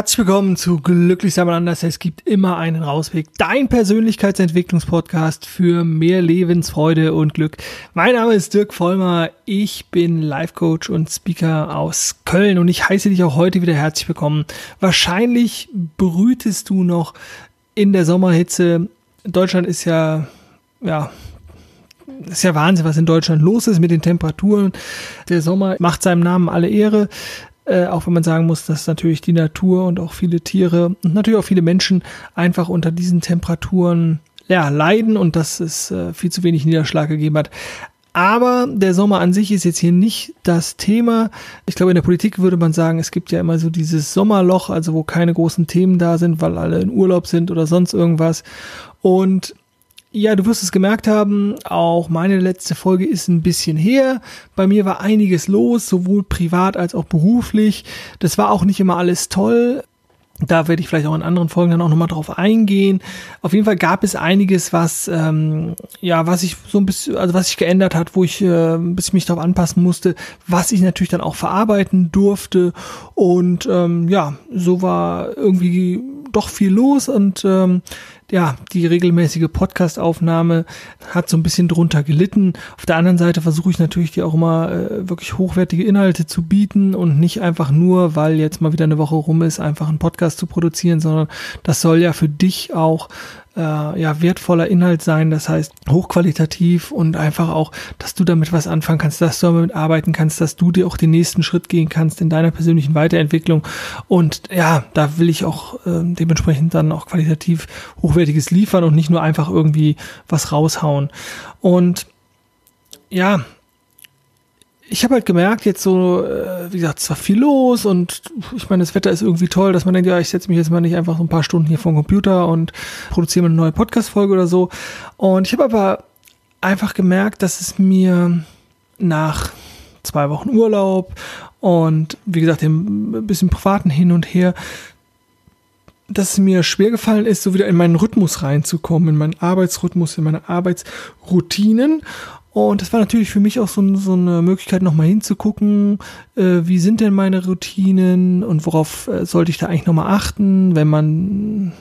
Herzlich willkommen zu Glücklich sein anders. Es gibt immer einen Rausweg. Dein Persönlichkeitsentwicklungspodcast für mehr Lebensfreude und Glück. Mein Name ist Dirk Vollmer. Ich bin Life Coach und Speaker aus Köln und ich heiße dich auch heute wieder herzlich willkommen. Wahrscheinlich brütest du noch in der Sommerhitze. Deutschland ist ja, ja, ist ja Wahnsinn, was in Deutschland los ist mit den Temperaturen. Der Sommer macht seinem Namen alle Ehre. Äh, auch wenn man sagen muss, dass natürlich die Natur und auch viele Tiere und natürlich auch viele Menschen einfach unter diesen Temperaturen ja, leiden und dass es äh, viel zu wenig Niederschlag gegeben hat. Aber der Sommer an sich ist jetzt hier nicht das Thema. Ich glaube, in der Politik würde man sagen, es gibt ja immer so dieses Sommerloch, also wo keine großen Themen da sind, weil alle in Urlaub sind oder sonst irgendwas. Und ja, du wirst es gemerkt haben, auch meine letzte Folge ist ein bisschen her. Bei mir war einiges los, sowohl privat als auch beruflich. Das war auch nicht immer alles toll. Da werde ich vielleicht auch in anderen Folgen dann auch nochmal drauf eingehen. Auf jeden Fall gab es einiges, was ähm, ja, was ich so ein bisschen, also was sich geändert hat, wo ich äh, ein bisschen mich darauf anpassen musste, was ich natürlich dann auch verarbeiten durfte. Und ähm, ja, so war irgendwie doch viel los und ähm, ja, die regelmäßige Podcast-Aufnahme hat so ein bisschen drunter gelitten. Auf der anderen Seite versuche ich natürlich dir auch immer äh, wirklich hochwertige Inhalte zu bieten und nicht einfach nur, weil jetzt mal wieder eine Woche rum ist, einfach einen Podcast zu produzieren, sondern das soll ja für dich auch äh, ja, wertvoller Inhalt sein, das heißt hochqualitativ und einfach auch, dass du damit was anfangen kannst, dass du damit arbeiten kannst, dass du dir auch den nächsten Schritt gehen kannst in deiner persönlichen Weiterentwicklung und ja, da will ich auch äh, dementsprechend dann auch qualitativ hochwertiges liefern und nicht nur einfach irgendwie was raushauen und ja, ich habe halt gemerkt, jetzt so, äh, wie gesagt, es war viel los und ich meine, das Wetter ist irgendwie toll, dass man denkt, ja, ich setze mich jetzt mal nicht einfach so ein paar Stunden hier vor den Computer und produziere mal eine neue Podcast-Folge oder so. Und ich habe aber einfach gemerkt, dass es mir nach zwei Wochen Urlaub und wie gesagt, dem bisschen privaten Hin und Her, dass es mir schwer gefallen ist, so wieder in meinen Rhythmus reinzukommen, in meinen Arbeitsrhythmus, in meine Arbeitsroutinen. Und das war natürlich für mich auch so, so eine Möglichkeit, nochmal hinzugucken, äh, wie sind denn meine Routinen und worauf äh, sollte ich da eigentlich nochmal achten, wenn man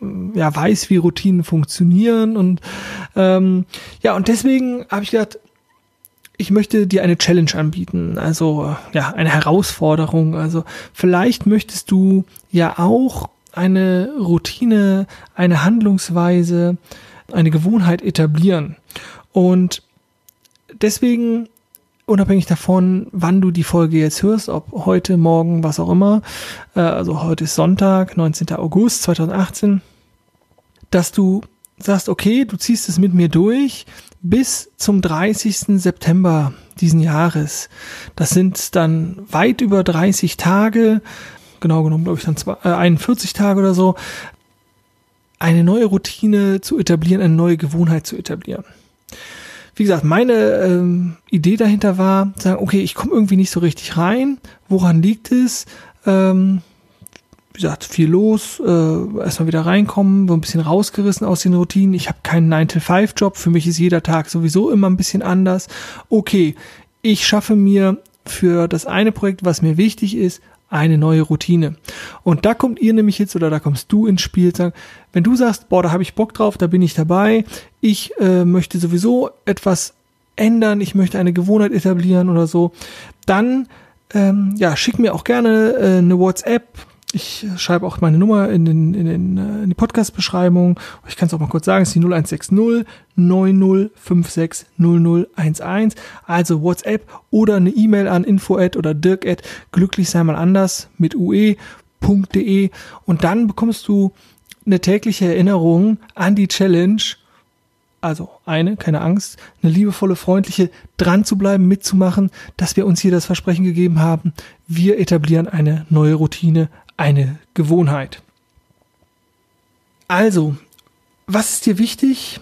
äh, ja weiß, wie Routinen funktionieren. Und ähm, ja, und deswegen habe ich gedacht, ich möchte dir eine Challenge anbieten, also ja, eine Herausforderung. Also vielleicht möchtest du ja auch eine Routine, eine Handlungsweise, eine Gewohnheit etablieren. Und deswegen, unabhängig davon, wann du die Folge jetzt hörst, ob heute, morgen, was auch immer, äh, also heute ist Sonntag, 19. August 2018, dass du sagst, okay, du ziehst es mit mir durch bis zum 30. September diesen Jahres. Das sind dann weit über 30 Tage, genau genommen, glaube ich, dann zwei, äh, 41 Tage oder so, eine neue Routine zu etablieren, eine neue Gewohnheit zu etablieren wie gesagt, meine ähm, Idee dahinter war, sagen, okay, ich komme irgendwie nicht so richtig rein. Woran liegt es? Ähm, wie gesagt, viel los, äh, erstmal wieder reinkommen, so ein bisschen rausgerissen aus den Routinen. Ich habe keinen 9-to-5-Job, für mich ist jeder Tag sowieso immer ein bisschen anders. Okay, ich schaffe mir für das eine Projekt, was mir wichtig ist, eine neue Routine. Und da kommt ihr nämlich jetzt oder da kommst du ins Spiel, wenn du sagst, boah, da habe ich Bock drauf, da bin ich dabei, ich äh, möchte sowieso etwas ändern, ich möchte eine Gewohnheit etablieren oder so, dann ähm, ja, schick mir auch gerne äh, eine WhatsApp ich schreibe auch meine Nummer in, den, in, den, äh, in die Podcast-Beschreibung. Ich kann es auch mal kurz sagen, es ist die 0160 9056 0011. Also WhatsApp oder eine E-Mail an info oder dirk at glücklich sei mal anders mit ue.de und dann bekommst du eine tägliche Erinnerung an die Challenge also eine, keine Angst, eine liebevolle, freundliche, dran zu bleiben, mitzumachen, dass wir uns hier das Versprechen gegeben haben, wir etablieren eine neue Routine, eine Gewohnheit. Also, was ist dir wichtig?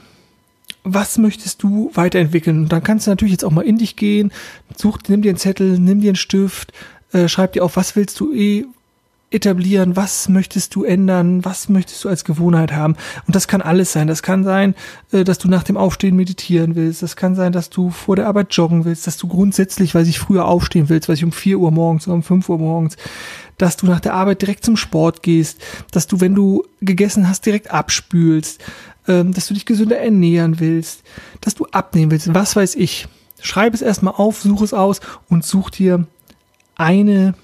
Was möchtest du weiterentwickeln? Und dann kannst du natürlich jetzt auch mal in dich gehen, such, nimm dir einen Zettel, nimm dir einen Stift, äh, schreib dir auf, was willst du eh etablieren, was möchtest du ändern, was möchtest du als Gewohnheit haben. Und das kann alles sein. Das kann sein, äh, dass du nach dem Aufstehen meditieren willst. Das kann sein, dass du vor der Arbeit joggen willst, dass du grundsätzlich, weil ich früher aufstehen willst, weil ich um vier Uhr morgens oder um fünf Uhr morgens, dass du nach der Arbeit direkt zum Sport gehst, dass du, wenn du gegessen hast, direkt abspülst, ähm, dass du dich gesünder ernähren willst, dass du abnehmen willst, was weiß ich. Schreib es erstmal auf, such es aus und such dir eine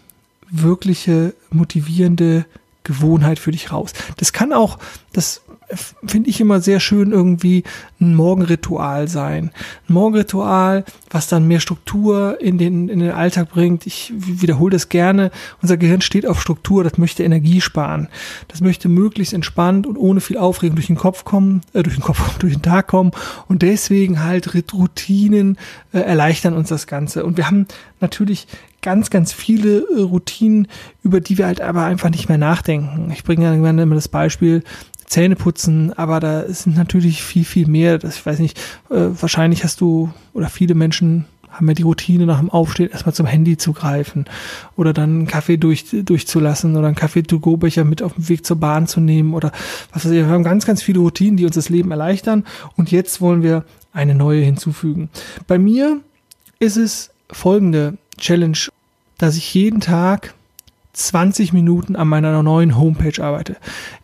wirkliche motivierende Gewohnheit für dich raus. Das kann auch, das finde ich immer sehr schön irgendwie ein Morgenritual sein. Ein Morgenritual, was dann mehr Struktur in den, in den Alltag bringt. Ich wiederhole das gerne. Unser Gehirn steht auf Struktur, das möchte Energie sparen. Das möchte möglichst entspannt und ohne viel Aufregung durch den Kopf kommen, äh, durch den Kopf, durch den Tag kommen. Und deswegen halt Routinen äh, erleichtern uns das Ganze. Und wir haben natürlich ganz, ganz viele äh, Routinen, über die wir halt aber einfach nicht mehr nachdenken. Ich bringe ja immer das Beispiel, Zähne putzen, aber da sind natürlich viel, viel mehr. Das, ich weiß nicht, äh, wahrscheinlich hast du oder viele Menschen haben ja die Routine nach dem Aufstehen erstmal zum Handy zu greifen oder dann einen Kaffee durch, durchzulassen oder einen Kaffee-to-go-Becher mit auf dem Weg zur Bahn zu nehmen oder was weiß ich. Wir haben ganz, ganz viele Routinen, die uns das Leben erleichtern und jetzt wollen wir eine neue hinzufügen. Bei mir ist es folgende Challenge, dass ich jeden Tag 20 Minuten an meiner neuen Homepage arbeite.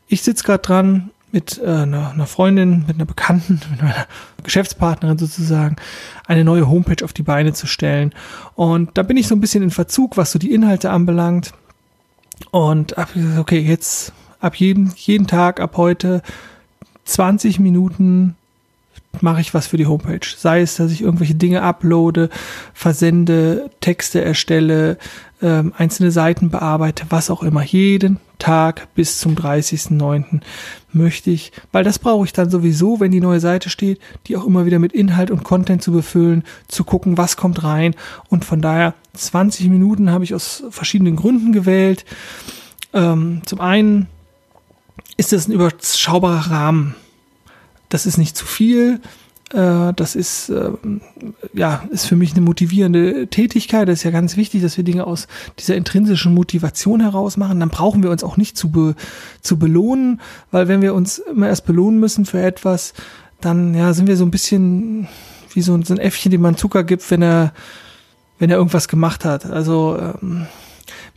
Ich sitze gerade dran mit äh, einer, einer Freundin, mit einer Bekannten, mit meiner Geschäftspartnerin sozusagen, eine neue Homepage auf die Beine zu stellen. Und da bin ich so ein bisschen in Verzug, was so die Inhalte anbelangt. Und ab, okay, jetzt ab jedem, jeden Tag, ab heute 20 Minuten mache ich was für die Homepage. Sei es, dass ich irgendwelche Dinge uploade, versende, Texte erstelle, ähm, einzelne Seiten bearbeite, was auch immer. Jeden Tag bis zum 30.09. möchte ich, weil das brauche ich dann sowieso, wenn die neue Seite steht, die auch immer wieder mit Inhalt und Content zu befüllen, zu gucken, was kommt rein. Und von daher 20 Minuten habe ich aus verschiedenen Gründen gewählt. Ähm, zum einen ist das ein überschaubarer Rahmen das ist nicht zu viel. Äh, das ist, ähm, ja, ist für mich eine motivierende Tätigkeit. Das ist ja ganz wichtig, dass wir Dinge aus dieser intrinsischen Motivation heraus machen. Dann brauchen wir uns auch nicht zu, be, zu belohnen, weil wenn wir uns immer erst belohnen müssen für etwas, dann, ja, sind wir so ein bisschen wie so, ein Äffchen, dem man Zucker gibt, wenn er, wenn er irgendwas gemacht hat. Also, ähm,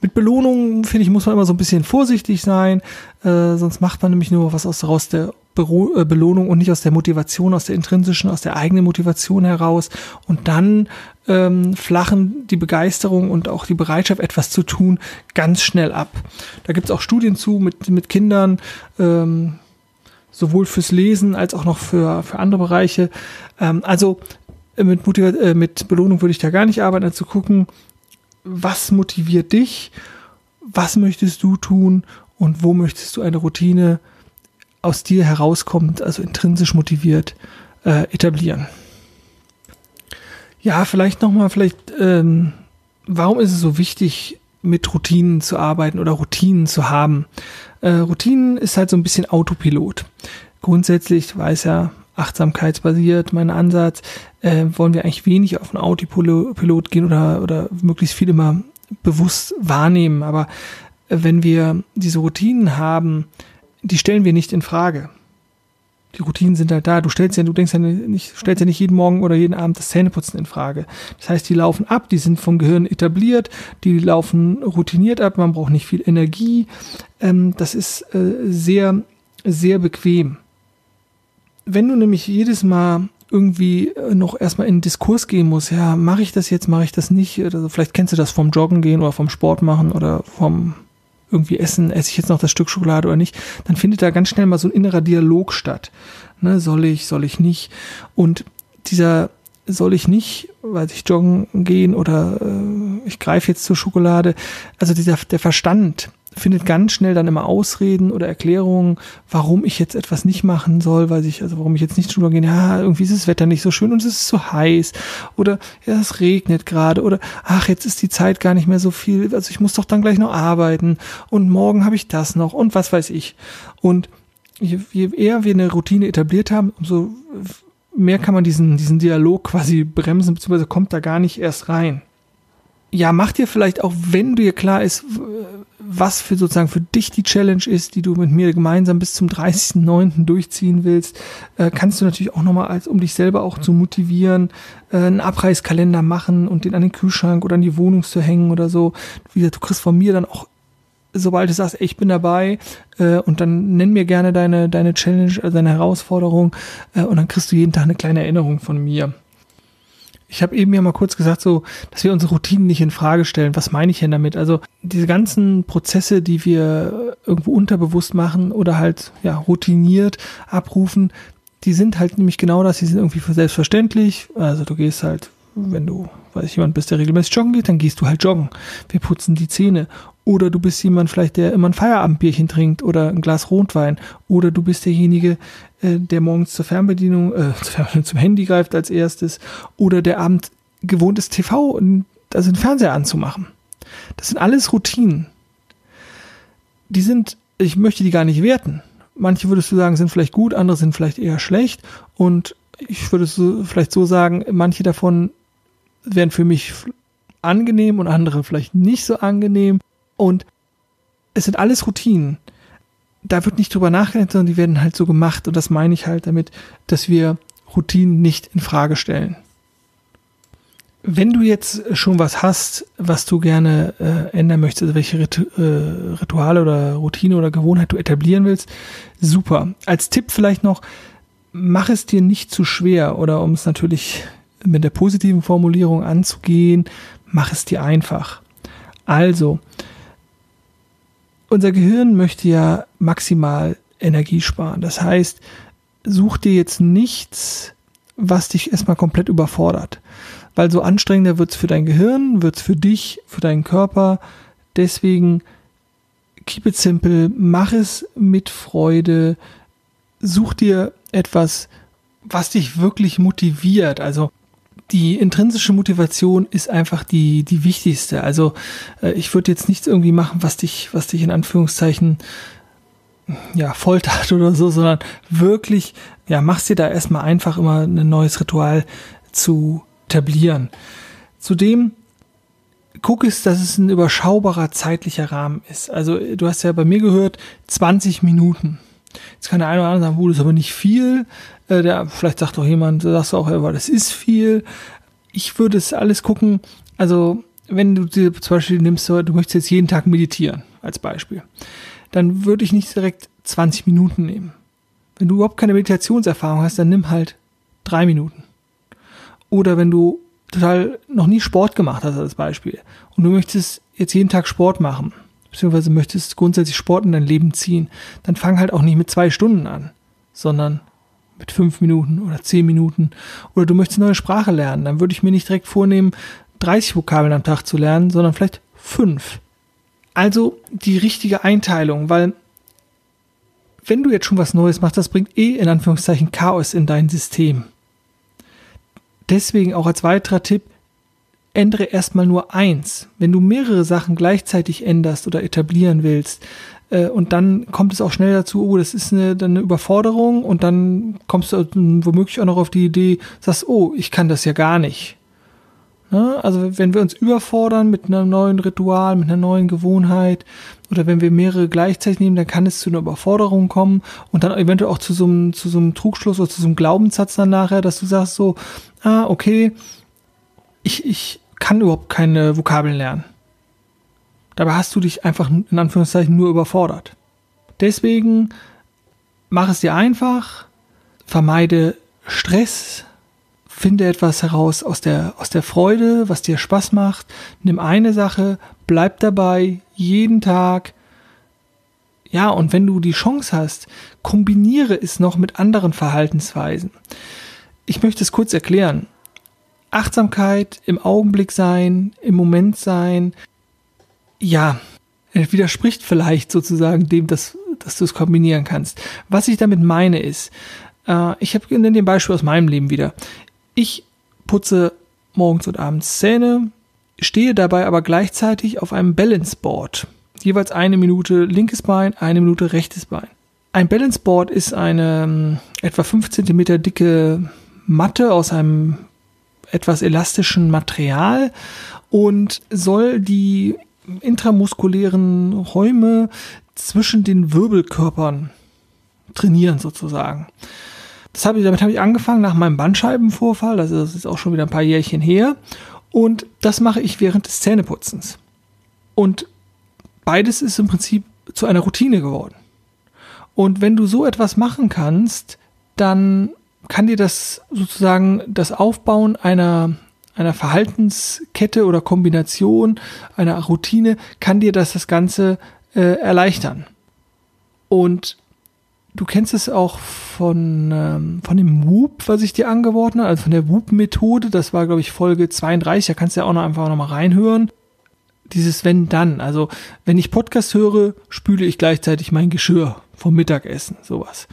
mit Belohnungen, finde ich, muss man immer so ein bisschen vorsichtig sein, äh, sonst macht man nämlich nur was aus, daraus der äh, Belohnung und nicht aus der Motivation, aus der intrinsischen, aus der eigenen Motivation heraus. Und dann ähm, flachen die Begeisterung und auch die Bereitschaft, etwas zu tun, ganz schnell ab. Da gibt es auch Studien zu mit, mit Kindern, ähm, sowohl fürs Lesen als auch noch für, für andere Bereiche. Ähm, also äh, mit, Motiva äh, mit Belohnung würde ich da gar nicht arbeiten, also zu gucken, was motiviert dich, was möchtest du tun und wo möchtest du eine Routine aus dir herauskommt, also intrinsisch motiviert, äh, etablieren. Ja, vielleicht nochmal, vielleicht, ähm, warum ist es so wichtig, mit Routinen zu arbeiten oder Routinen zu haben? Äh, Routinen ist halt so ein bisschen Autopilot. Grundsätzlich weiß ja, achtsamkeitsbasiert, mein Ansatz, äh, wollen wir eigentlich wenig auf einen Autopilot gehen oder, oder möglichst viel immer bewusst wahrnehmen. Aber wenn wir diese Routinen haben, die stellen wir nicht in Frage. Die Routinen sind halt da. Du stellst ja, du denkst ja nicht, stellst ja nicht jeden Morgen oder jeden Abend das Zähneputzen in Frage. Das heißt, die laufen ab, die sind vom Gehirn etabliert, die laufen routiniert ab, man braucht nicht viel Energie. Ähm, das ist äh, sehr, sehr bequem. Wenn du nämlich jedes Mal irgendwie äh, noch erstmal in den Diskurs gehen musst, ja, mache ich das jetzt, mache ich das nicht? Also vielleicht kennst du das vom Joggen gehen oder vom Sport machen oder vom irgendwie essen, esse ich jetzt noch das Stück Schokolade oder nicht, dann findet da ganz schnell mal so ein innerer Dialog statt. Ne, soll ich, soll ich nicht? Und dieser soll ich nicht, weil ich joggen gehen oder äh, ich greife jetzt zur Schokolade. Also dieser der Verstand, findet ganz schnell dann immer Ausreden oder Erklärungen, warum ich jetzt etwas nicht machen soll, weil ich, also warum ich jetzt nicht drüber gehe, ja, irgendwie ist das Wetter nicht so schön und es ist so heiß. Oder ja, es regnet gerade. Oder ach, jetzt ist die Zeit gar nicht mehr so viel, also ich muss doch dann gleich noch arbeiten. Und morgen habe ich das noch und was weiß ich. Und je, je eher wir eine Routine etabliert haben, umso mehr kann man diesen, diesen Dialog quasi bremsen, beziehungsweise kommt da gar nicht erst rein. Ja, mach dir vielleicht auch, wenn dir klar ist, was für sozusagen für dich die Challenge ist, die du mit mir gemeinsam bis zum 30.09. durchziehen willst, äh, kannst du natürlich auch nochmal, als um dich selber auch zu motivieren, äh, einen Abreißkalender machen und den an den Kühlschrank oder an die Wohnung zu hängen oder so. Wie gesagt, du kriegst von mir dann auch sobald du sagst, ey, ich bin dabei äh, und dann nenn mir gerne deine, deine Challenge, äh, deine Herausforderung äh, und dann kriegst du jeden Tag eine kleine Erinnerung von mir. Ich habe eben ja mal kurz gesagt, so, dass wir unsere Routinen nicht in Frage stellen. Was meine ich denn damit? Also diese ganzen Prozesse, die wir irgendwo unterbewusst machen oder halt ja routiniert abrufen, die sind halt nämlich genau das. Die sind irgendwie für selbstverständlich. Also du gehst halt, wenn du, weiß ich, jemand bist, der regelmäßig joggen geht, dann gehst du halt joggen. Wir putzen die Zähne oder du bist jemand vielleicht, der immer ein Feierabendbierchen trinkt oder ein Glas Rotwein. Oder du bist derjenige, äh, der morgens zur Fernbedienung, äh, zum Handy greift als erstes. Oder der Abend gewohnt ist, TV, also den Fernseher anzumachen. Das sind alles Routinen. Die sind, ich möchte die gar nicht werten. Manche würdest du sagen, sind vielleicht gut, andere sind vielleicht eher schlecht. Und ich würde so, vielleicht so sagen, manche davon wären für mich angenehm und andere vielleicht nicht so angenehm. Und es sind alles Routinen. Da wird nicht drüber nachgedacht, sondern die werden halt so gemacht. Und das meine ich halt damit, dass wir Routinen nicht in Frage stellen. Wenn du jetzt schon was hast, was du gerne äh, ändern möchtest, also welche Ritu äh, Rituale oder Routine oder Gewohnheit du etablieren willst, super. Als Tipp vielleicht noch, mach es dir nicht zu schwer oder um es natürlich mit der positiven Formulierung anzugehen, mach es dir einfach. Also, unser Gehirn möchte ja maximal Energie sparen. Das heißt, such dir jetzt nichts, was dich erstmal komplett überfordert. Weil so anstrengender wird's für dein Gehirn, wird's für dich, für deinen Körper. Deswegen keep it simple, mach es mit Freude, such dir etwas, was dich wirklich motiviert. Also die intrinsische Motivation ist einfach die, die wichtigste. Also äh, ich würde jetzt nichts irgendwie machen, was dich, was dich in Anführungszeichen ja, foltert oder so, sondern wirklich, ja, machst dir da erstmal einfach immer ein neues Ritual zu etablieren. Zudem guck es, dass es ein überschaubarer zeitlicher Rahmen ist. Also du hast ja bei mir gehört, 20 Minuten. Jetzt kann der eine oder andere sagen, das ist aber nicht viel. Äh, der, vielleicht sagt doch jemand, sagst auch, aber das ist viel. Ich würde es alles gucken. Also, wenn du dir zum Beispiel nimmst, du möchtest jetzt jeden Tag meditieren, als Beispiel, dann würde ich nicht direkt 20 Minuten nehmen. Wenn du überhaupt keine Meditationserfahrung hast, dann nimm halt drei Minuten. Oder wenn du total noch nie Sport gemacht hast, als Beispiel, und du möchtest jetzt jeden Tag Sport machen, beziehungsweise möchtest grundsätzlich Sport in dein Leben ziehen, dann fang halt auch nicht mit zwei Stunden an, sondern mit fünf Minuten oder zehn Minuten. Oder du möchtest eine neue Sprache lernen, dann würde ich mir nicht direkt vornehmen, 30 Vokabeln am Tag zu lernen, sondern vielleicht fünf. Also die richtige Einteilung, weil wenn du jetzt schon was Neues machst, das bringt eh in Anführungszeichen Chaos in dein System. Deswegen auch als weiterer Tipp, ändere erstmal nur eins. Wenn du mehrere Sachen gleichzeitig änderst oder etablieren willst, äh, und dann kommt es auch schnell dazu, oh, das ist eine, eine Überforderung und dann kommst du womöglich auch noch auf die Idee, sagst, oh, ich kann das ja gar nicht. Ne? Also wenn wir uns überfordern mit einem neuen Ritual, mit einer neuen Gewohnheit oder wenn wir mehrere gleichzeitig nehmen, dann kann es zu einer Überforderung kommen und dann eventuell auch zu so einem, zu so einem Trugschluss oder zu so einem Glaubenssatz dann nachher, dass du sagst so, ah, okay, ich, ich kann überhaupt keine Vokabeln lernen. Dabei hast du dich einfach in Anführungszeichen nur überfordert. Deswegen mach es dir einfach, vermeide Stress, finde etwas heraus aus der, aus der Freude, was dir Spaß macht, nimm eine Sache, bleib dabei, jeden Tag. Ja, und wenn du die Chance hast, kombiniere es noch mit anderen Verhaltensweisen. Ich möchte es kurz erklären. Achtsamkeit, im Augenblick sein, im Moment sein, ja, widerspricht vielleicht sozusagen dem, dass, dass du es kombinieren kannst. Was ich damit meine ist, äh, ich habe in dem Beispiel aus meinem Leben wieder. Ich putze morgens und abends Zähne, stehe dabei aber gleichzeitig auf einem Balance Board. Jeweils eine Minute linkes Bein, eine Minute rechtes Bein. Ein Balance Board ist eine ähm, etwa fünf Zentimeter dicke Matte aus einem etwas elastischen Material und soll die intramuskulären Räume zwischen den Wirbelkörpern trainieren sozusagen. Das hab ich, damit habe ich angefangen nach meinem Bandscheibenvorfall, das ist auch schon wieder ein paar Jährchen her. Und das mache ich während des Zähneputzens. Und beides ist im Prinzip zu einer Routine geworden. Und wenn du so etwas machen kannst, dann kann dir das sozusagen das Aufbauen einer einer Verhaltenskette oder Kombination einer Routine kann dir das das Ganze äh, erleichtern. Und du kennst es auch von, ähm, von dem Whoop, was ich dir angeboten habe, also von der Whoop-Methode. Das war, glaube ich, Folge 32. Da kannst du ja auch noch einfach noch mal reinhören. Dieses wenn dann. Also, wenn ich Podcast höre, spüle ich gleichzeitig mein Geschirr vom Mittagessen, sowas.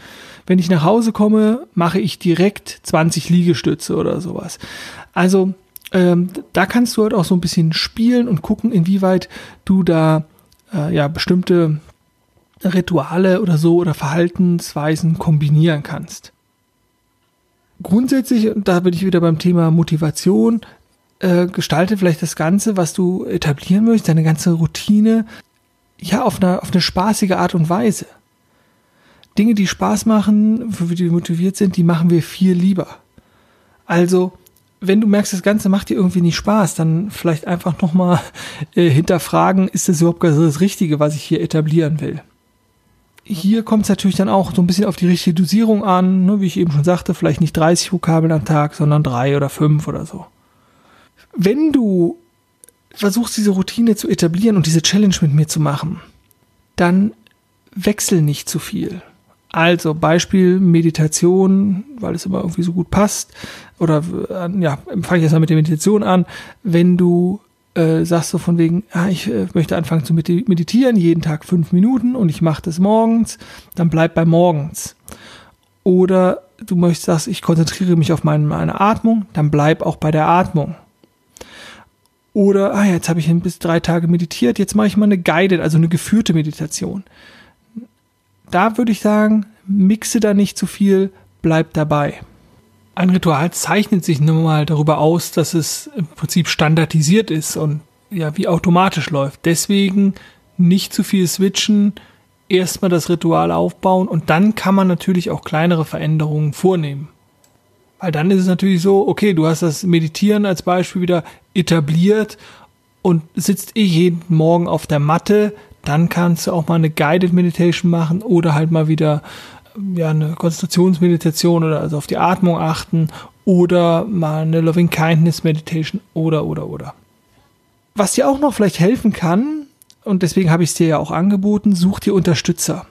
Wenn ich nach Hause komme, mache ich direkt 20 Liegestütze oder sowas. Also, ähm, da kannst du halt auch so ein bisschen spielen und gucken, inwieweit du da äh, ja bestimmte Rituale oder so oder Verhaltensweisen kombinieren kannst. Grundsätzlich, und da bin ich wieder beim Thema Motivation, äh, gestalte vielleicht das Ganze, was du etablieren möchtest, deine ganze Routine, ja, auf eine, auf eine spaßige Art und Weise. Dinge, die Spaß machen, für die motiviert sind, die machen wir viel lieber. Also, wenn du merkst, das Ganze macht dir irgendwie nicht Spaß, dann vielleicht einfach nochmal äh, hinterfragen, ist das überhaupt das Richtige, was ich hier etablieren will? Hier kommt es natürlich dann auch so ein bisschen auf die richtige Dosierung an, ne, wie ich eben schon sagte, vielleicht nicht 30 Vokabeln am Tag, sondern drei oder fünf oder so. Wenn du versuchst, diese Routine zu etablieren und diese Challenge mit mir zu machen, dann wechsel nicht zu viel. Also Beispiel Meditation, weil es immer irgendwie so gut passt. Oder äh, ja, fange ich erstmal mit der Meditation an. Wenn du äh, sagst so von wegen, ah, ich äh, möchte anfangen zu meditieren, jeden Tag fünf Minuten und ich mache das morgens, dann bleib bei morgens. Oder du möchtest sagst, ich konzentriere mich auf meine, meine Atmung, dann bleib auch bei der Atmung. Oder, ah, jetzt habe ich bis drei Tage meditiert, jetzt mache ich mal eine guided, also eine geführte Meditation da würde ich sagen, mixe da nicht zu viel, bleib dabei. Ein Ritual zeichnet sich nun mal darüber aus, dass es im Prinzip standardisiert ist und ja, wie automatisch läuft. Deswegen nicht zu viel switchen, erstmal das Ritual aufbauen und dann kann man natürlich auch kleinere Veränderungen vornehmen. Weil dann ist es natürlich so, okay, du hast das Meditieren als Beispiel wieder etabliert und sitzt eh jeden Morgen auf der Matte, dann kannst du auch mal eine Guided Meditation machen oder halt mal wieder ja, eine Konzentrationsmeditation oder also auf die Atmung achten oder mal eine Loving Kindness Meditation oder oder oder. Was dir auch noch vielleicht helfen kann, und deswegen habe ich es dir ja auch angeboten, such dir Unterstützer.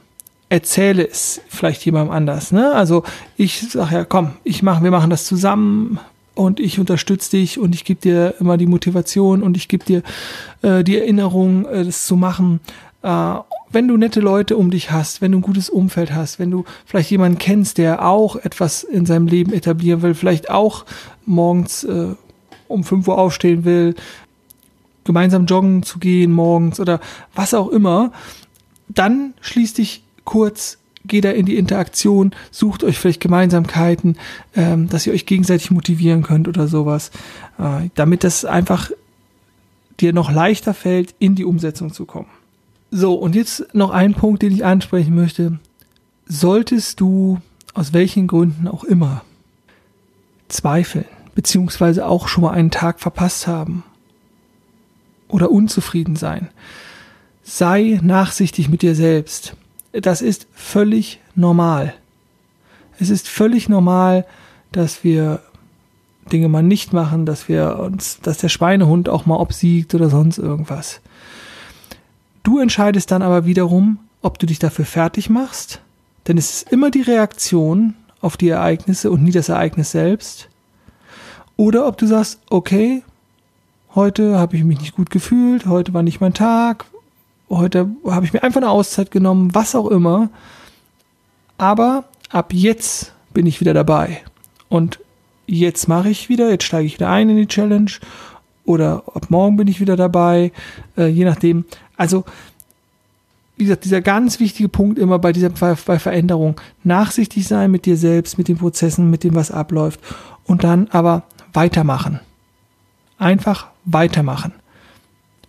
Erzähle es vielleicht jemandem anders. Ne? Also ich sage ja, komm, ich mache, wir machen das zusammen und ich unterstütze dich und ich gebe dir immer die Motivation und ich gebe dir äh, die Erinnerung, äh, das zu machen äh, wenn du nette Leute um dich hast, wenn du ein gutes Umfeld hast, wenn du vielleicht jemanden kennst, der auch etwas in seinem Leben etablieren will, vielleicht auch morgens äh, um 5 Uhr aufstehen will, gemeinsam joggen zu gehen morgens oder was auch immer, dann schließ dich kurz, geh da in die Interaktion, sucht euch vielleicht Gemeinsamkeiten, ähm, dass ihr euch gegenseitig motivieren könnt oder sowas, äh, damit das einfach dir noch leichter fällt, in die Umsetzung zu kommen. So, und jetzt noch ein Punkt, den ich ansprechen möchte. Solltest du aus welchen Gründen auch immer zweifeln, beziehungsweise auch schon mal einen Tag verpasst haben oder unzufrieden sein, sei nachsichtig mit dir selbst. Das ist völlig normal. Es ist völlig normal, dass wir Dinge mal nicht machen, dass wir uns, dass der Schweinehund auch mal obsiegt oder sonst irgendwas. Du entscheidest dann aber wiederum, ob du dich dafür fertig machst, denn es ist immer die Reaktion auf die Ereignisse und nie das Ereignis selbst. Oder ob du sagst, okay, heute habe ich mich nicht gut gefühlt, heute war nicht mein Tag, heute habe ich mir einfach eine Auszeit genommen, was auch immer. Aber ab jetzt bin ich wieder dabei. Und jetzt mache ich wieder, jetzt steige ich wieder ein in die Challenge. Oder ab morgen bin ich wieder dabei, äh, je nachdem. Also, wie gesagt, dieser ganz wichtige Punkt immer bei dieser bei Veränderung, nachsichtig sein mit dir selbst, mit den Prozessen, mit dem, was abläuft und dann aber weitermachen. Einfach weitermachen.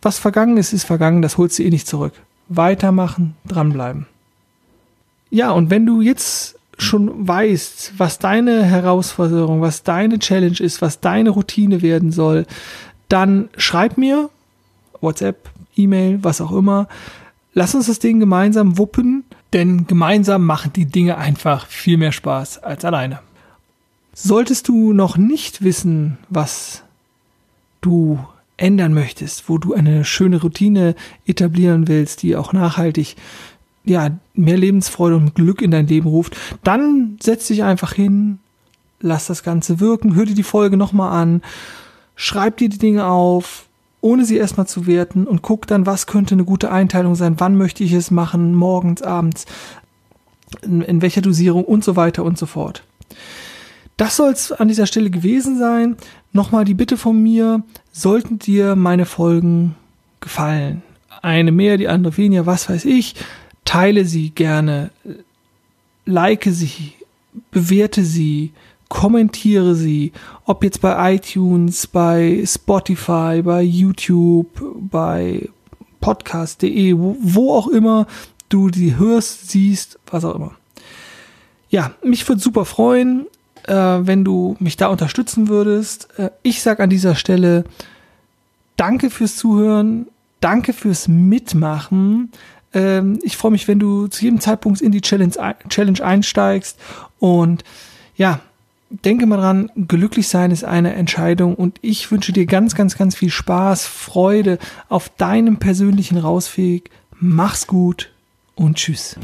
Was vergangen ist, ist vergangen, das holst du eh nicht zurück. Weitermachen, dranbleiben. Ja, und wenn du jetzt schon weißt, was deine Herausforderung, was deine Challenge ist, was deine Routine werden soll, dann schreib mir, WhatsApp, E-Mail, was auch immer. Lass uns das Ding gemeinsam wuppen, denn gemeinsam machen die Dinge einfach viel mehr Spaß als alleine. Solltest du noch nicht wissen, was du ändern möchtest, wo du eine schöne Routine etablieren willst, die auch nachhaltig ja, mehr Lebensfreude und Glück in dein Leben ruft, dann setz dich einfach hin, lass das Ganze wirken, hör dir die Folge nochmal an, schreib dir die Dinge auf, ohne sie erstmal zu werten und guck dann, was könnte eine gute Einteilung sein, wann möchte ich es machen, morgens, abends, in, in welcher Dosierung und so weiter und so fort. Das soll es an dieser Stelle gewesen sein. Nochmal die Bitte von mir, sollten dir meine Folgen gefallen, eine mehr, die andere weniger, was weiß ich, teile sie gerne, like sie, bewerte sie, kommentiere sie, ob jetzt bei iTunes, bei Spotify, bei YouTube, bei podcast.de, wo, auch immer du sie hörst, siehst, was auch immer. Ja, mich würde super freuen, äh, wenn du mich da unterstützen würdest. Äh, ich sage an dieser Stelle danke fürs Zuhören, danke fürs Mitmachen. Ähm, ich freue mich, wenn du zu jedem Zeitpunkt in die Challenge, Challenge einsteigst und ja, denke mal dran, glücklich sein ist eine Entscheidung und ich wünsche dir ganz, ganz, ganz viel Spaß, Freude auf deinem persönlichen Rausweg. Mach's gut und tschüss.